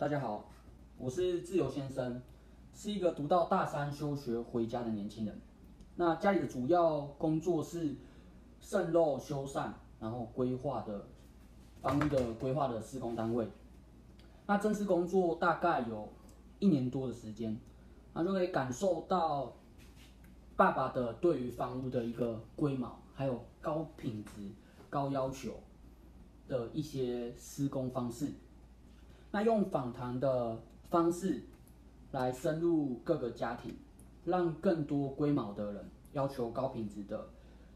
大家好，我是自由先生，是一个读到大三休学回家的年轻人。那家里的主要工作是渗漏修缮，然后规划的房屋的规划的施工单位。那正式工作大概有一年多的时间，那就可以感受到爸爸的对于房屋的一个规模，还有高品质、高要求的一些施工方式。那用访谈的方式来深入各个家庭，让更多龟毛的人要求高品质的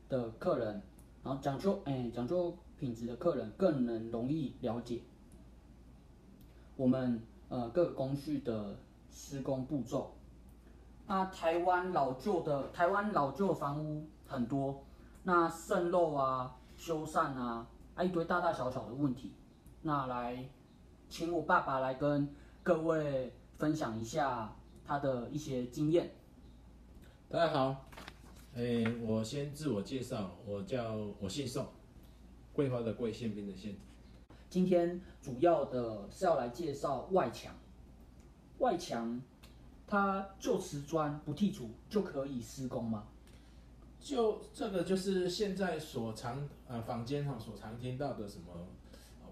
的客人，然后讲究哎讲究品质的客人更能容易了解我们呃各个工序的施工步骤。那台湾老旧的台湾老旧房屋很多，那渗漏啊、修缮啊，啊一堆大大小小的问题，那来。请我爸爸来跟各位分享一下他的一些经验。大家好，诶，我先自我介绍，我叫我姓宋，桂花的桂，宪兵的宪。今天主要的是要来介绍外墙。外墙，它就瓷砖不剔除就可以施工吗？就这个就是现在所常呃坊间哈所常听到的什么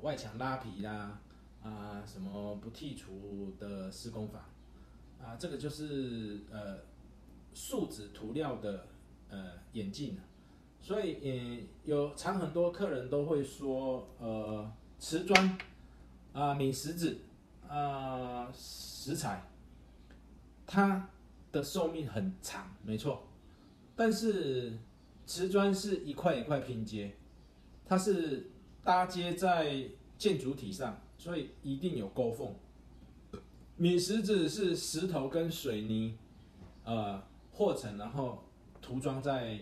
外墙拉皮啦。啊，啊什么不剔除的施工法啊？这个就是呃树脂涂料的呃眼镜所以嗯有常很多客人都会说呃瓷砖啊米石子啊石材，它的寿命很长，没错，但是瓷砖是一块一块拼接，它是搭接在建筑体上。所以一定有沟缝。米石子是石头跟水泥，呃和成，然后涂装在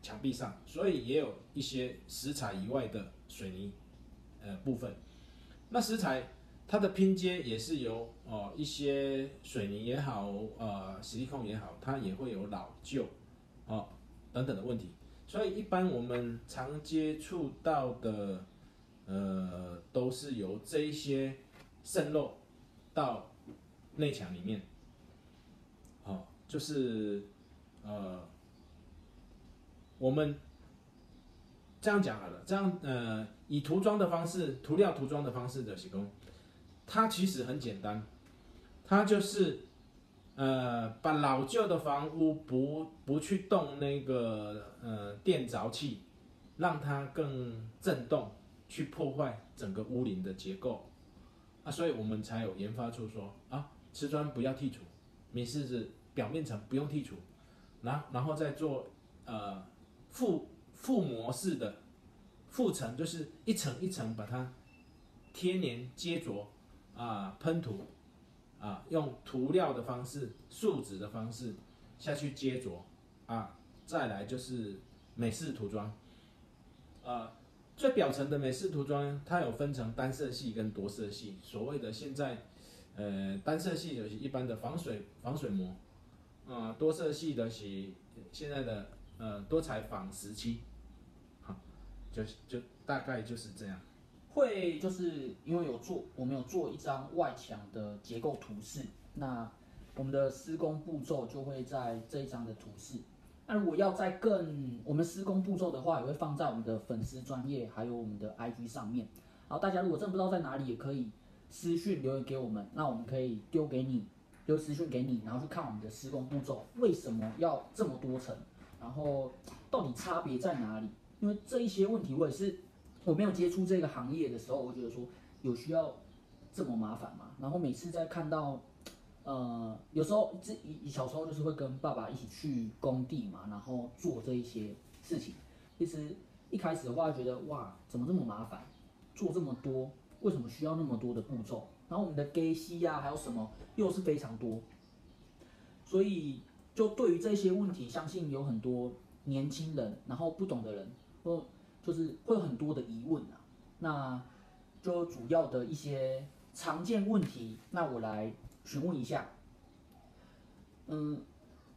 墙壁上，所以也有一些石材以外的水泥呃部分。那石材它的拼接也是由哦一些水泥也好，呃石力控也好，它也会有老旧哦等等的问题。所以一般我们常接触到的。呃，都是由这一些渗漏到内墙里面，好，就是呃，我们这样讲好了，这样呃，以涂装的方式，涂料涂装的方式的施工，它其实很简单，它就是呃，把老旧的房屋不不去动那个呃电凿器，让它更震动。去破坏整个屋顶的结构啊，所以我们才有研发出说啊，瓷砖不要剔除，米石子表面层不用剔除，然然后再做呃覆覆膜式的覆层，就是一层一层把它贴粘接着啊喷涂啊，用涂料的方式、树脂的方式下去接着啊，再来就是美式涂装啊。最表层的美式涂装，它有分成单色系跟多色系。所谓的现在，呃，单色系就是一般的防水防水膜，啊，多色系的是现在的呃多彩仿石漆，好，就就大概就是这样。会就是因为有做，我们有做一张外墙的结构图示，那我们的施工步骤就会在这一张的图示。那如果要在更我们施工步骤的话，也会放在我们的粉丝专业还有我们的 IG 上面。好，大家如果真的不知道在哪里，也可以私讯留言给我们，那我们可以丢给你，丢私讯给你，然后去看我们的施工步骤，为什么要这么多层，然后到底差别在哪里？因为这一些问题，我也是我没有接触这个行业的时候，我觉得说有需要这么麻烦吗？然后每次在看到。呃，有时候这以小时候就是会跟爸爸一起去工地嘛，然后做这一些事情。其实一开始的话觉得哇，怎么这么麻烦，做这么多，为什么需要那么多的步骤？然后我们的 G C 呀，还有什么又是非常多。所以就对于这些问题，相信有很多年轻人，然后不懂的人，或就是会有很多的疑问啊。那就主要的一些常见问题，那我来。询问一下，嗯，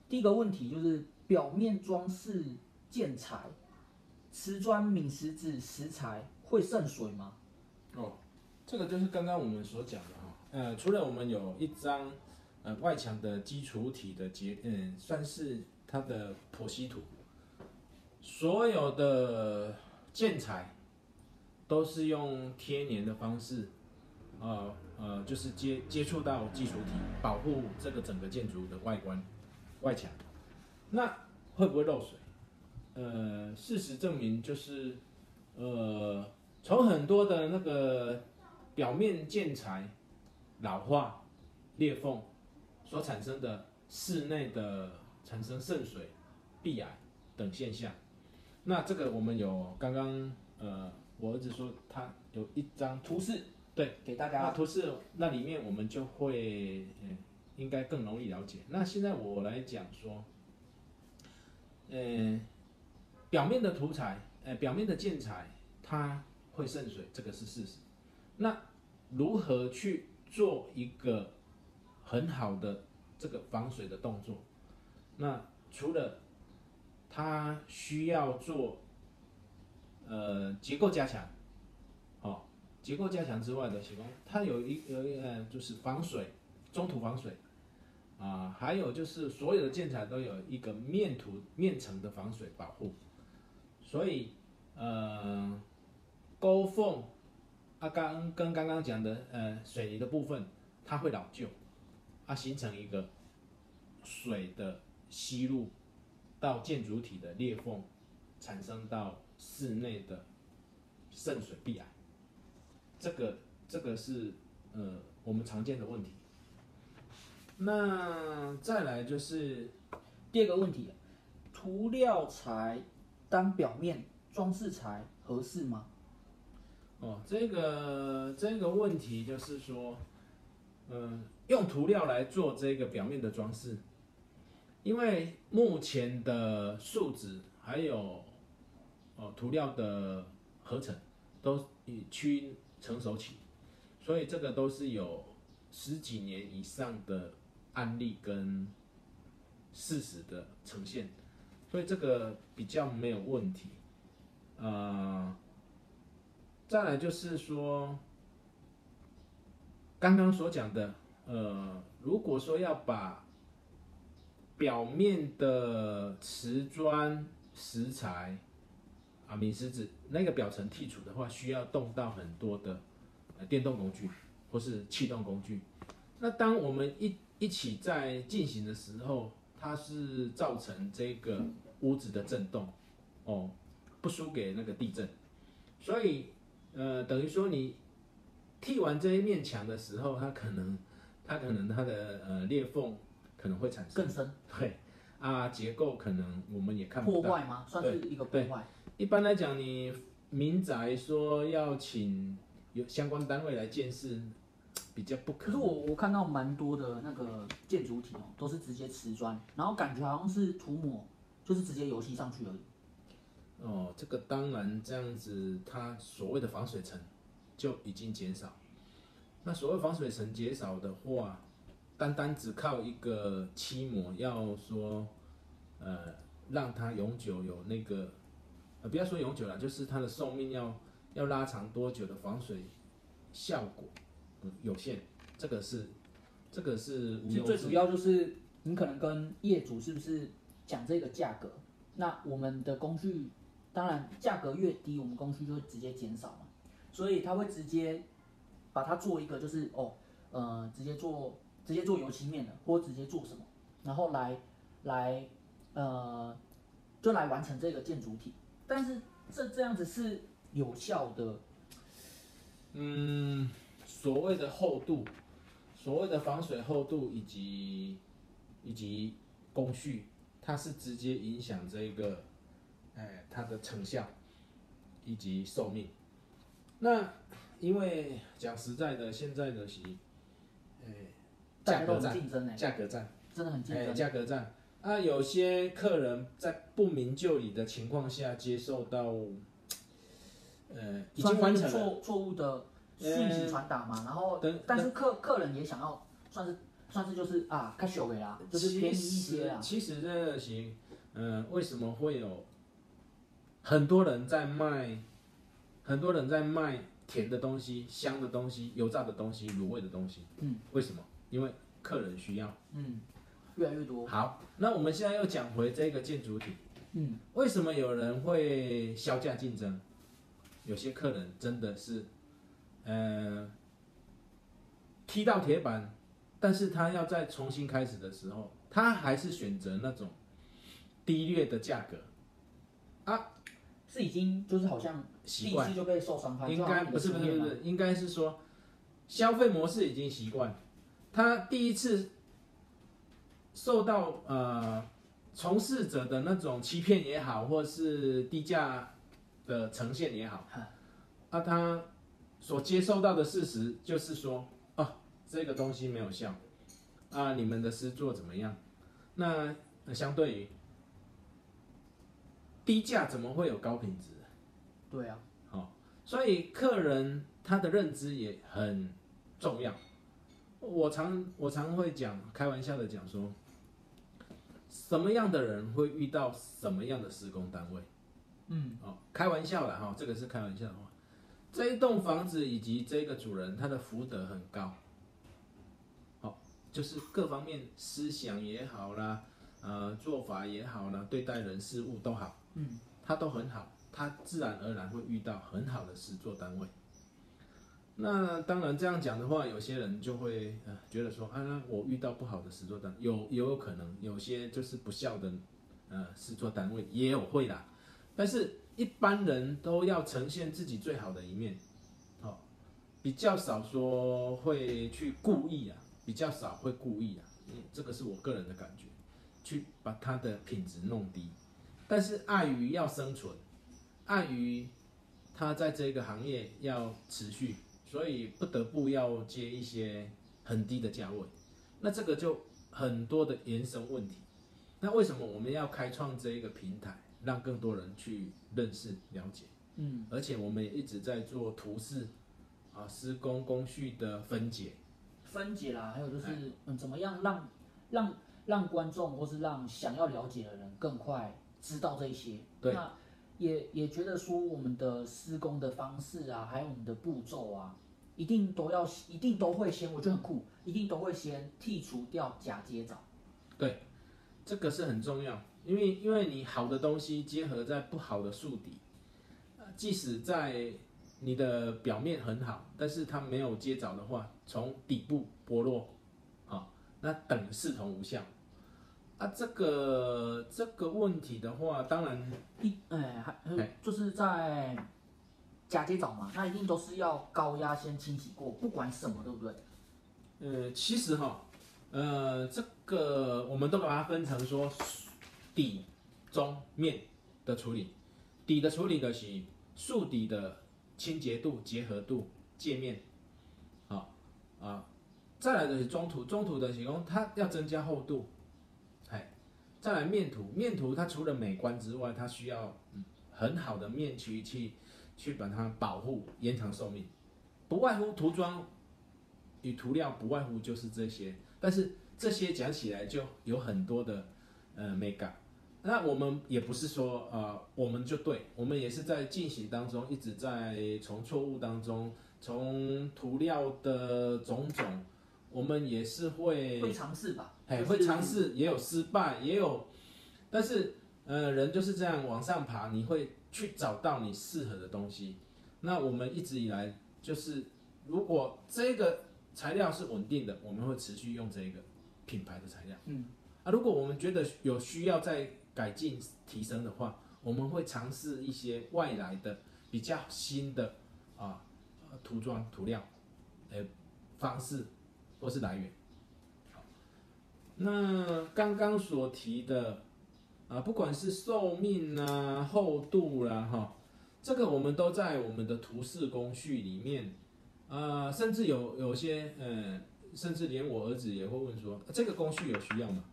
第一个问题就是表面装饰建材，瓷砖、敏石子石材会渗水吗？哦，这个就是刚刚我们所讲的哈，呃，除了我们有一张呃外墙的基础体的结，嗯，算是它的剖析图，所有的建材都是用贴粘的方式，呃呃，就是接接触到基础体，保护这个整个建筑的外观外墙。那会不会漏水？呃，事实证明就是，呃，从很多的那个表面建材老化、裂缝所产生的室内的产生渗水、壁癌等现象。那这个我们有刚刚呃，我儿子说他有一张图示，对，给大家那图示那里面我们就会呃应该更容易了解。那现在我来讲说，呃，表面的涂材，呃，表面的建材它会渗水，这个是事实。那如何去做一个很好的这个防水的动作？那除了它需要做呃结构加强，哦，结构加强之外的施工，它有一有一呃就是防水，中途防水。啊、还有就是所有的建材都有一个面涂面层的防水保护，所以呃沟缝啊刚跟刚刚讲的呃水泥的部分，它会老旧，啊形成一个水的吸入到建筑体的裂缝，产生到室内的渗水壁癌，这个这个是呃我们常见的问题。那再来就是第二个问题，涂料材当表面装饰材合适吗？哦，这个这个问题就是说，嗯、用涂料来做这个表面的装饰，因为目前的树脂还有哦涂料的合成都已趋成熟期，所以这个都是有十几年以上的案例跟事实的呈现，所以这个比较没有问题，呃。再来就是说，刚刚所讲的，呃，如果说要把表面的瓷砖、石材啊、米石子那个表层剔除的话，需要动到很多的呃电动工具或是气动工具。那当我们一一起在进行的时候，它是造成这个屋子的震动，哦，不输给那个地震，所以呃，等于说你剃完这一面墙的时候，它可能它可能它的呃裂缝可能会产生更深对啊，结构可能我们也看不到。破坏吗？算是一个破坏。一般来讲，你民宅说要请有相关单位来建设，比较不可能。可是我我看到蛮多的那个建筑体哦，都是直接瓷砖，然后感觉好像是涂抹，就是直接油漆上去而已。哦，这个当然这样子，它所谓的防水层就已经减少。那所谓防水层减少的话，单单只靠一个漆膜，要说呃让它永久有那个呃不要说永久了，就是它的寿命要要拉长多久的防水效果、呃有限，这个是这个是其实最主要就是你可能跟业主是不是讲这个价格，那我们的工序当然价格越低，我们工序就会直接减少嘛，所以他会直接把它做一个就是哦呃直接做直接做油漆面的，或直接做什么，然后来来呃就来完成这个建筑体，但是这这样子是有效的，嗯，所谓的厚度，所谓的防水厚度以及以及工序，它是直接影响这个，哎，它的成效以及寿命。那因为讲实在的，现在的是，哎，价格战，竞争呢、价格战，哎，真的很竞争。价格战啊，有些客人在不明就里的情况下接受到，呃，已经完成了。错错误的讯息传达嘛，然后等但是客客人也想要算是算是就是啊，开小给啦，就是便宜一些啊。其实这个行，嗯、为什么会有很多人在卖，很多人在卖甜的东西、香的东西、油炸的东西、卤味的东西。嗯，为什么？因为客人需要。嗯，越来越多。好，那我们现在又讲回这个建筑体，嗯，为什么有人会销价竞争？有些客人真的是，呃，踢到铁板，但是他要再重新开始的时候，他还是选择那种低劣的价格。啊，是已经就是好像习惯。第一次就被受伤害，应该不是不是不是，应该是说消费模式已经习惯，他第一次受到呃从事者的那种欺骗也好，或是低价的呈现也好，啊，他所接受到的事实就是说，哦，这个东西没有效，啊，你们的诗作怎么样？那呃相对于低价怎么会有高品质？对啊，好所以客人他的认知也很重要。我常我常会讲，开玩笑的讲说，什么样的人会遇到什么样的施工单位？嗯，哦，开玩笑的哈，这个是开玩笑的话。这一栋房子以及这个主人，他的福德很高，好、就是各方面思想也好啦，呃，做法也好啦，对待人事物都好，嗯，他都很好，他自然而然会遇到很好的实作单位。那当然这样讲的话，有些人就会呃觉得说啊，那我遇到不好的实作单，有也有可能有些就是不孝的呃实作单位也有会啦，但是一般人都要呈现自己最好的一面，好、比较少说会去故意啊，比较少会故意啊，这个是我个人的感觉，去把他的品质弄低，但是碍于要生存，碍于他在这个行业要持续，所以不得不要接一些很低的价位，那这个就很多的延伸问题。那为什么我们要开创这一个平台，让更多人去认识了解？嗯，而且我们也一直在做图示啊施工工序的分解。分解啦，还有就是哎嗯，怎么样让让让观众或是让想要了解的人更快知道这些。对那也也觉得说我们的施工的方式啊，还有我们的步骤啊，一定都要一定都会先，我觉得很酷，一定都会先剔除掉假接藻。这个是很重要，因为因为你好的东西结合在不好的树底，呃即使在你的表面很好，但是它没有接着的话，从底部剥落，啊，那等视同无效。啊，这个这个问题的话，当然一哎，还就是在假接藻嘛，那一定都是要高压先清洗过，不管什么，对不对？呃，其实哈，呃，这个我们都把它分成说底、中、面的处理。底的处理的是树底的清洁度、结合度、界面，好啊，再来的是中土，中土的是讲它要增加厚度，哎，再来面土，面土它除了美观之外，它需要嗯很好的面区去去把它保护，延长寿命，不外乎涂装。与涂料不外乎就是这些，但是这些讲起来就有很多的呃美感。那我们也不是说呃我们就对，我们也是在进行当中一直在从错误当中，从涂料的种种，我们也是会会尝试吧？哎，会尝试，也有失败，也有，但是呃，人就是这样往上爬，你会去找到你适合的东西。那我们一直以来就是，如果这个材料是稳定的，我们会持续用这个品牌的材料。嗯，啊，如果我们觉得有需要再改进提升的话，我们会尝试一些外来的比较新的啊呃涂装涂料，呃方式或是来源。那刚刚所提的啊，不管是寿命啊、厚度啦、哈，这个我们都在我们的图示工序里面啊，甚至有有些呃，甚至连我儿子也会问说，这个工序有需要吗？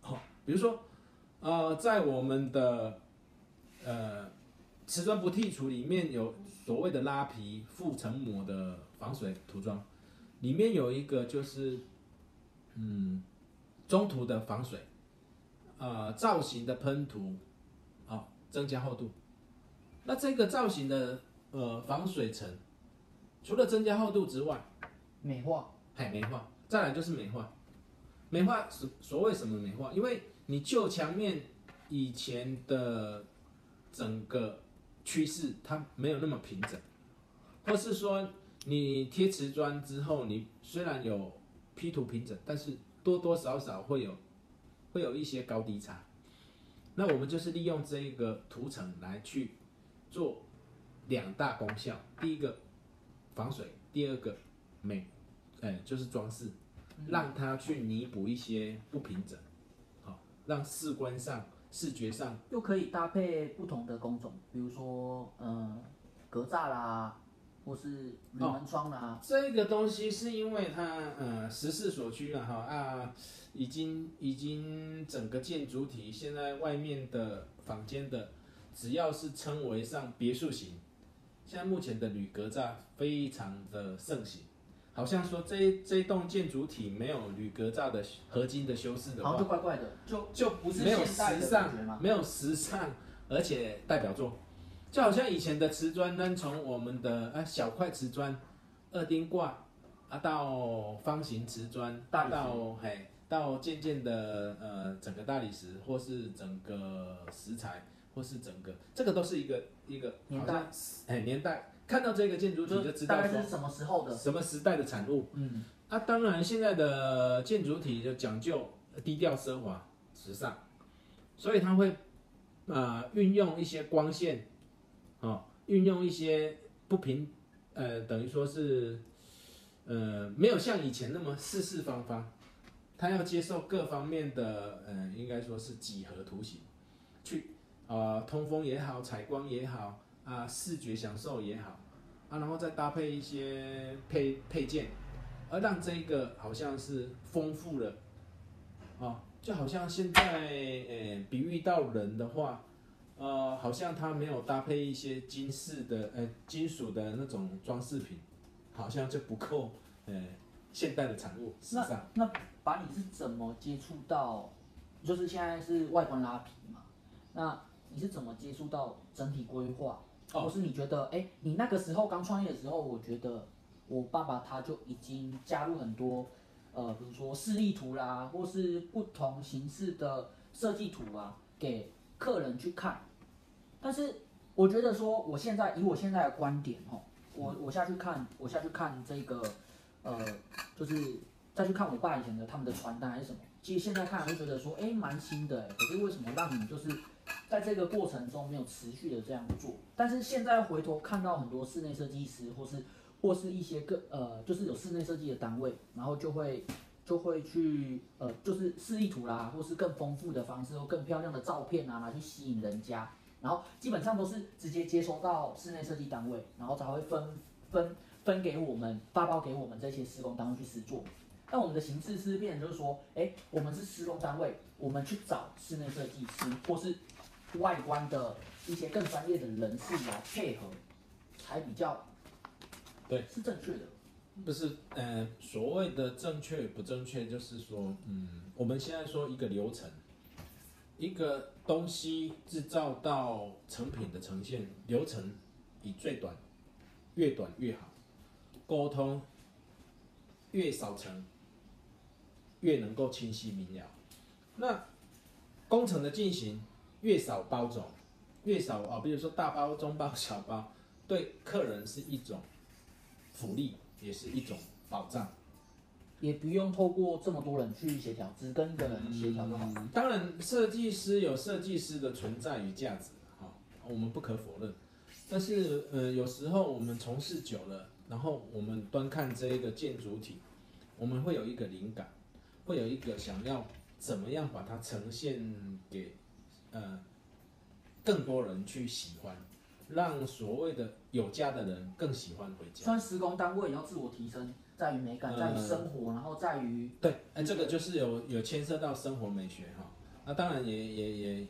好、比如说呃，在我们的呃瓷砖不剔除里面有所谓的拉皮覆层膜的防水涂装，里面有一个就是嗯中途的防水，呃造型的喷涂，啊、增加厚度。那这个造型的呃防水层，除了增加厚度之外，美化，还美化，再来就是美化。美化所所谓什么美化？因为你旧墙面以前的整个趋势它没有那么平整，或是说你贴瓷砖之后，你虽然有 P 图平整，但是多多少少会有会有一些高低差。那我们就是利用这一个涂层来去做两大功效，第一个防水，第二个美，哎，就是装饰，让它去弥补一些不平整，好，让视观上、视觉上又可以搭配不同的工种，比如说呃格栅啦，或是铝门窗啦。这个东西是因为它呃时势所趋了哈啊，已经已经整个建筑体现在外面的房间的，只要是称为上别墅型，现在目前的铝格栅非常的盛行。好像说这这栋建筑体没有铝格栅的合金的修饰的话好像就，怪怪的，就就不是没有时尚？没有时尚，而且代表作，就好像以前的瓷砖呢从我们的啊小块瓷砖、二丁挂啊到方形瓷砖，大到嘿到渐渐的呃整个大理石或是整个石材或是整个这个都是一个一个年代。哎年代，看到这个建筑体就知大道是什么时候的？什么时代的产物。嗯，啊，当然，现在的建筑体就讲究低调奢华、时尚，所以它会呃运用一些光线，哦，运用一些不平，呃，等于说是呃没有像以前那么四四方方，它要接受各方面的呃，应该说是几何图形，去啊、通风也好，采光也好啊、视觉享受也好啊，然后再搭配一些配配件。而让这个好像是丰富了，哦，就好像现在，呃，比喻到人的话，呃，好像它没有搭配一些金饰的，呃，金属的那种装饰品，好像就不够，呃，现代的产物，时尚。那把你是怎么接触到？就是现在是外观拉皮嘛，那你是怎么接触到整体规划？哦或是你觉得，哎、你那个时候刚创业的时候，我觉得我爸爸他就已经加入很多，呃，比如说示例图啦，或是不同形式的设计图啊，给客人去看。但是我觉得说，我现在以我现在的观点哦，我我下去看，我下去看这个，呃，就是再去看我爸以前的他们的传单还是什么，其实现在看会觉得说，哎，蛮新的，可是为什么让你就是在这个过程中没有持续的这样做？但是现在回头看到很多室内设计师或是或是一些个呃，就是有室内设计的单位，然后就会就会去呃，就是示意图啦，或是更丰富的方式或更漂亮的照片啊，拿去吸引人家。然后基本上都是直接接收到室内设计单位，然后才会分分分给我们发包给我们这些施工单位去施作。那我们的形式是变成就是说，哎，我们是施工单位，我们去找室内设计师或是外观的一些更专业的人士来配合，才比较对是正确的。不是，呃，所谓的正确不正确，就是说，嗯，我们现在说一个流程，一个东西制造到成品的呈现流程，以最短，越短越好，沟通越少层，越能够清晰明了。那工程的进行越少包种，越少啊、比如说大包、中包、小包，对客人是一种福利，也是一种保障。也不用透过这么多人去协调，只跟一个人协调就好。嗯当然，设计师有设计师的存在与价值，哈、我们不可否认。但是，呃，有时候我们从事久了，然后我们端看这一个建筑体，我们会有一个灵感，会有一个想要怎么样把它呈现给呃更多人去喜欢，让所谓的有家的人更喜欢回家。虽然施工单位也要自我提升，在于美感，在于生活，然后在于对，哎，这个就是有有牵涉到生活美学哈。那当然也也也，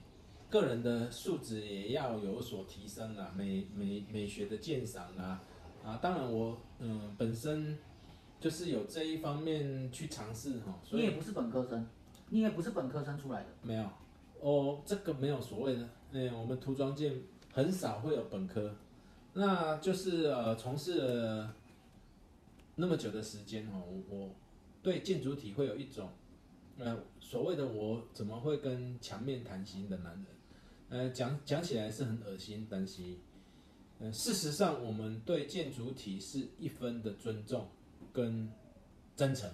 个人的素质也要有所提升啦，美美美学的鉴赏啦，啊，当然我嗯本身就是有这一方面去尝试哈，所以你也不是本科生，你也不是本科生出来的。没有哦，这个没有所谓的，嗯，我们涂装界很少会有本科，那就是呃，从事了那么久的时间哦，我对建筑体会有一种，呃，所谓的我怎么会跟墙面谈心的男人，呃，讲讲起来是很恶心，但是，呃，事实上我们对建筑体是一分的尊重跟真诚。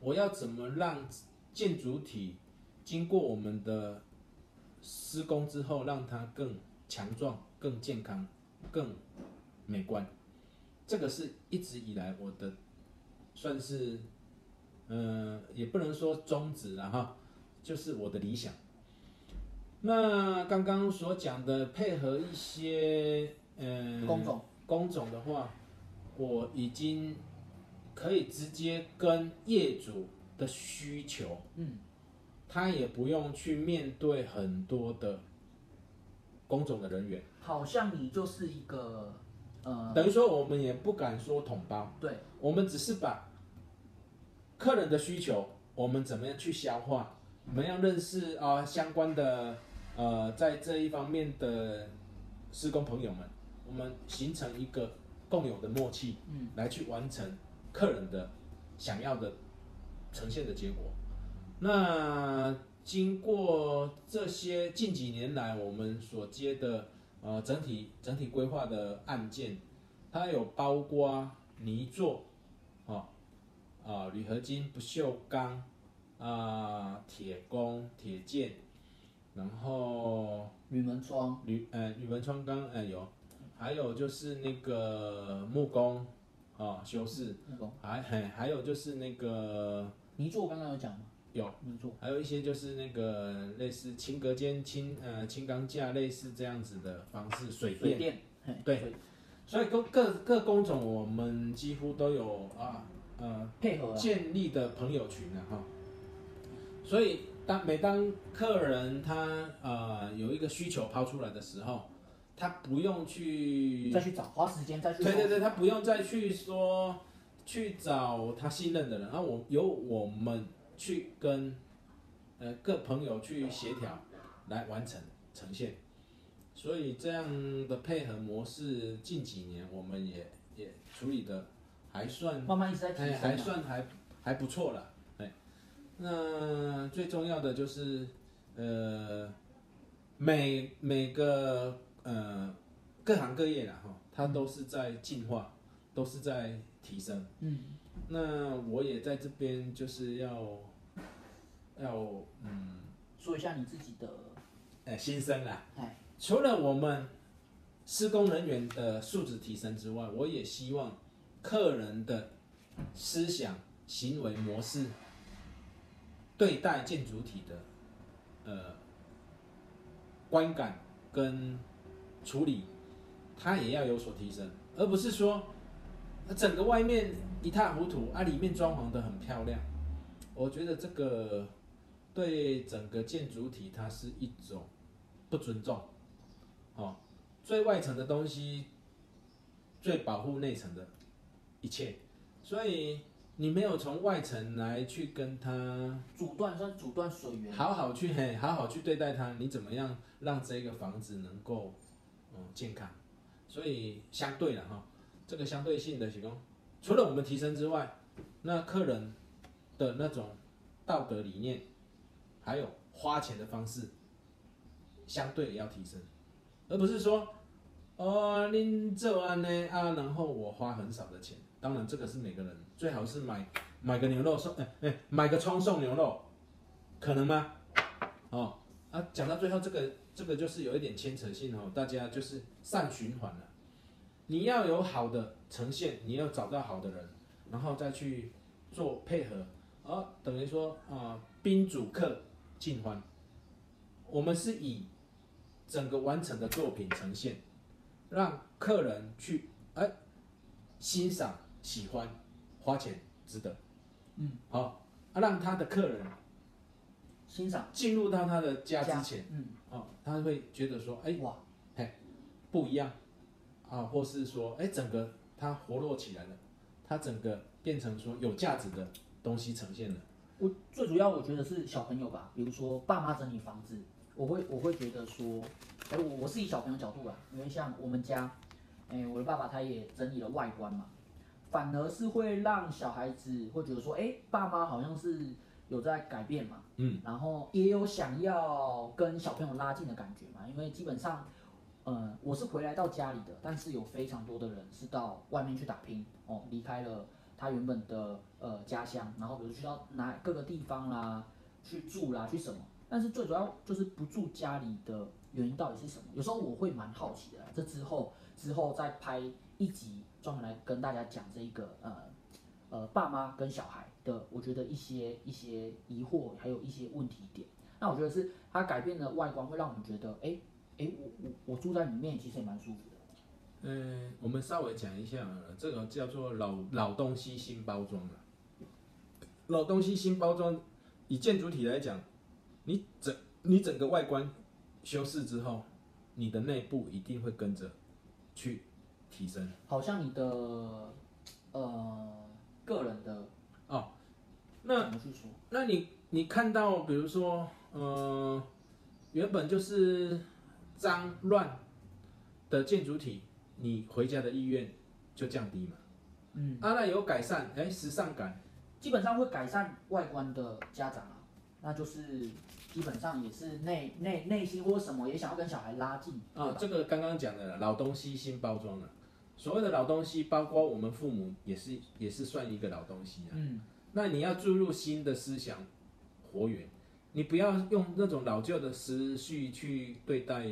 我要怎么让建筑体经过我们的施工之后，让它更强壮、更健康？更美观，这个是一直以来我的算是，嗯，也不能说宗旨了哈，就是我的理想。那刚刚所讲的配合一些嗯工种工种的话，我已经可以直接跟业主的需求，嗯，他也不用去面对很多的工种的人员。好像你就是一个，呃，等于说我们也不敢说统包，对，我们只是把客人的需求，我们怎么样去消化，怎么样认识啊相关的呃在这一方面的施工朋友们，我们形成一个共有的默契，嗯，来去完成客人的想要的呈现的结果。那经过这些近几年来我们所接的。呃，整体整体规划的案件，它有包括泥做，啊啊铝合金、不锈钢啊铁工、铁件，然后铝门窗、铝呃铝门窗钢呃有，还有就是那个木工啊修饰，木工，还还还有就是那个泥作刚刚有讲吗？有，还有一些就是那个类似轻隔间、轻呃轻钢架类似这样子的方式，水电，对，所以各各各工种我们几乎都有啊呃配合建立的朋友群了哈。所以当每当客人他呃有一个需求抛出来的时候，他不用去再去找花时间再去对对对，他不用再去说去找他信任的人，然后我由我们。去跟呃各朋友去协调，来完成呈现，所以这样的配合模式近几年我们也也处理的还算慢慢一直在提升，还算还还不错了，哎，那最重要的就是呃每每个呃各行各业啦哈，它都是在进化，都是在提升，嗯，那我也在这边就是要。要嗯，说一下你自己的，哎，心声啦。哎，除了我们施工人员的素质提升之外，我也希望客人的思想、行为模式、对待建筑体的呃观感跟处理，他也要有所提升，而不是说整个外面一塌糊涂啊，里面装潢的很漂亮。我觉得这个。对整个建筑体，它是一种不尊重，哦，最外层的东西最保护内层的一切，所以你没有从外层来去跟它阻断，算阻断水源，好好去嘿，好好去对待它，你怎么样让这个房子能够嗯健康？所以相对了哈，这个相对性的提供，除了我们提升之外，那客人的那种道德理念。还有花钱的方式，相对也要提升，而不是说，哦，您做完呢啊，然后我花很少的钱。当然，这个是每个人最好是买买个牛肉送，哎哎，买个葱送牛肉，可能吗？哦啊，讲到最后，这个这个就是有一点牵扯性哦，大家就是善循环了。你要有好的呈现，你要找到好的人，然后再去做配合，啊，等于说啊，宾主客。尽欢，我们是以整个完成的作品呈现，让客人去哎欣赏、喜欢、花钱值得，嗯，好啊，让他的客人欣赏。进入到他的家之前，嗯，哦，他会觉得说，哎哇，嘿，不一样啊，或是说，哎，整个它活络起来了，它整个变成说有价值的东西呈现了。我最主要我觉得是小朋友吧，比如说爸妈整理房子，我会我会觉得说，哎，我我是以小朋友角度啦，因为像我们家，哎，我的爸爸他也整理了外观嘛，反而是会让小孩子会觉得说，哎，爸妈好像是有在改变嘛，嗯，然后也有想要跟小朋友拉近的感觉嘛，因为基本上，呃，我是回来到家里的，但是有非常多的人是到外面去打拼哦，离开了他原本的呃家乡，然后比如去到哪各个地方啦，去住啦，去什么，但是最主要就是不住家里的原因到底是什么？有时候我会蛮好奇的，这之后之后再拍一集专门来跟大家讲这一个呃呃爸妈跟小孩的，我觉得一些一些疑惑，还有一些问题点。那我觉得是它改变的外观会让我们觉得，哎哎，我我我住在里面其实也蛮舒服的。嗯，我们稍微讲一下，这个叫做老老东西新包装了。老东西新包装，以建筑体来讲，你整你整个外观修饰之后，你的内部一定会跟着去提升。好像你的呃个人的哦，那？那你你看到，比如说，呃，原本就是脏乱的建筑体，你回家的意愿就降低嘛。嗯，啊，那有改善，哎，时尚感，基本上会改善外观的家长啊，那就是基本上也是内内内心或什么也想要跟小孩拉近啊，这个刚刚讲的老东西新包装了。所谓的老东西，包括我们父母也是也是算一个老东西啊。嗯，那你要注入新的思想，活源，你不要用那种老旧的思绪去对待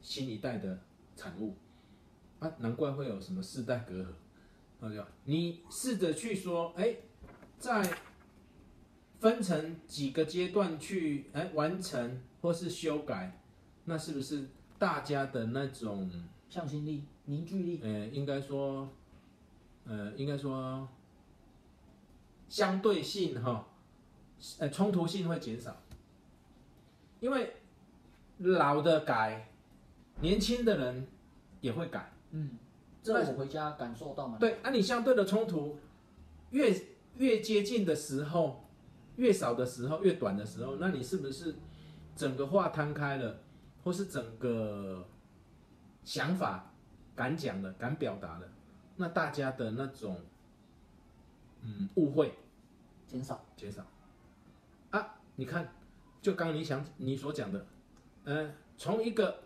新一代的产物啊，难怪会有什么世代隔阂。啊，对吧？你试着去说，哎，在分成几个阶段去哎完成或是修改，那是不是大家的那种向心力、凝聚力，呃，应该说，呃，应该说相对性哈，呃，冲突性会减少，因为老的改，年轻的人也会改。嗯，这我回家感受到蛮多。对，啊，你相对的冲突越越接近的时候，越少的时候，越短的时候，那你是不是整个话摊开了，或是整个想法敢讲了、敢表达了，那大家的那种嗯误会减少，减少啊？你看，就刚你想你所讲的，呃，从一个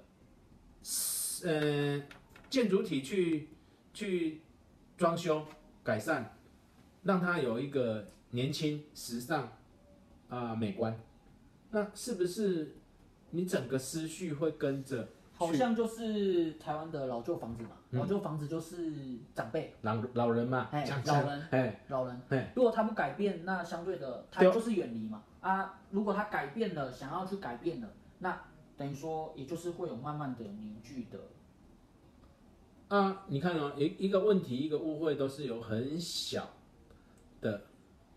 呃建筑体去去装修改善，让它有一个年轻、时尚啊、美观，那是不是你整个思绪会跟着好像就是台湾的老旧房子嘛，老旧房子就是长辈、老老人嘛？哎老人哎，老人哎，如果他不改变，那相对的他就是远离嘛。啊，如果他改变了，想要去改变了，那等于说也就是会有慢慢的凝聚的。啊，你看哦，一一个问题，一个误会，都是有很小的，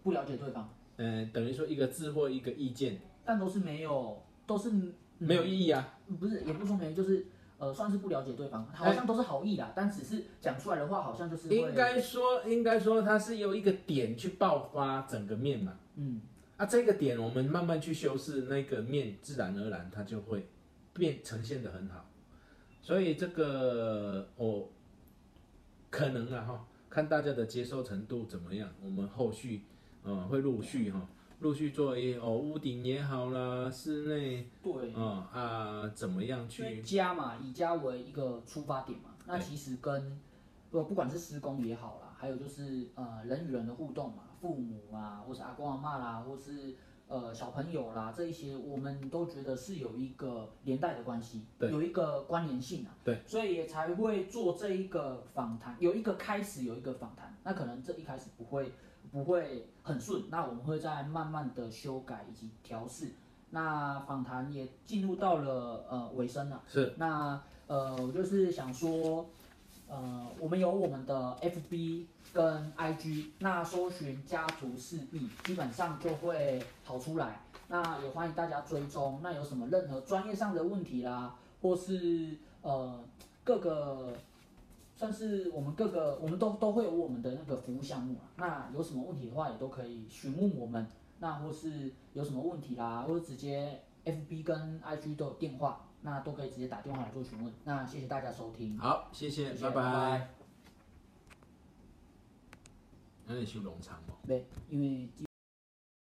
不了解对方，嗯、等于说一个字或一个意见但都是没有，都是没有意义啊。不是，也不说没有，就是呃，算是不了解对方，好像都是好意啦，但只是讲出来的话，好像就是应该说，应该说它是由一个点去爆发整个面嘛。嗯，啊，这个点我们慢慢去修饰，那个面自然而然它就会变呈现的很好。所以这个哦，可能啊哈，看大家的接受程度怎么样，我们后续呃会陆续哈，陆续做一哦屋顶也好啦，室内对，啊啊怎么样去？家嘛，以家为一个出发点嘛，那其实跟不不管是施工也好啦，还有就是呃人与人的互动嘛，父母啊，或是阿公阿妈啦，或是呃小朋友啦，这一些我们都觉得是有一个连带的关系，对。有一个关联性啊，对，所以也才会做这一个访谈，有一个开始，有一个访谈，那可能这一开始不会不会很顺，那我们会再慢慢的修改以及调试。那访谈也进入到了呃尾声了。是那呃，我就是想说，呃，我们有我们的 FB 跟 IG，那搜寻家族四 B，基本上就会跑出来。那也欢迎大家追踪。那有什么任何专业上的问题啦，或是呃各个，算是我们各个我们都都会有我们的那个服务项目啊。那有什么问题的话也都可以询问我们。那或是有什么问题啦或者直接 fb 跟 ig 都有电话那都可以直接打电话来做询问。那谢谢大家收听。好谢谢拜拜。那你去农场吗对因为